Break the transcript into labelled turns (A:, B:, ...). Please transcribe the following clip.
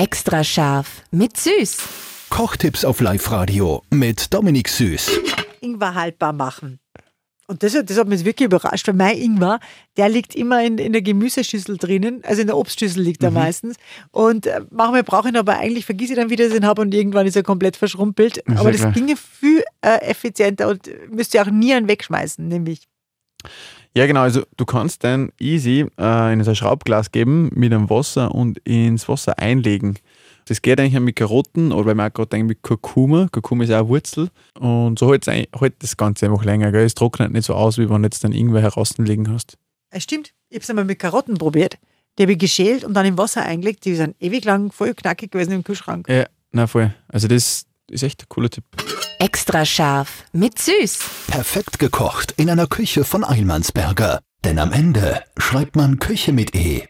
A: Extra scharf mit Süß.
B: Kochtipps auf Live-Radio mit Dominik Süß.
C: Ingwer haltbar machen. Und das, das hat mich wirklich überrascht, weil mein Ingwer, der liegt immer in, in der Gemüseschüssel drinnen, also in der Obstschüssel liegt er meistens. Und äh, manchmal brauche ich ihn aber eigentlich, vergesse ich dann wieder, dass ich ihn habe und irgendwann ist er komplett verschrumpelt.
D: Ja,
C: aber das
D: klar.
C: ginge viel äh, effizienter und müsst ihr auch nie einen wegschmeißen, nämlich.
D: Ja, genau. Also du kannst dann easy äh, in so ein Schraubglas geben mit einem Wasser und ins Wasser einlegen. Das geht eigentlich mit Karotten oder man auch gerade mit Kurkuma. Kurkuma ist auch eine Wurzel. Und so hält das Ganze einfach länger. Gell? Es trocknet nicht so aus, wie wenn du jetzt dann irgendwer herausliegen hast.
C: Es stimmt, ich habe es einmal mit Karotten probiert. Die habe ich geschält und dann im Wasser eingelegt. Die sind ewig lang voll knackig gewesen im Kühlschrank.
D: Ja, na voll. Also das ist echt ein cooler Tipp.
A: Extra scharf mit Süß.
B: Perfekt gekocht in einer Küche von Eilmannsberger. Denn am Ende schreibt man Küche mit E.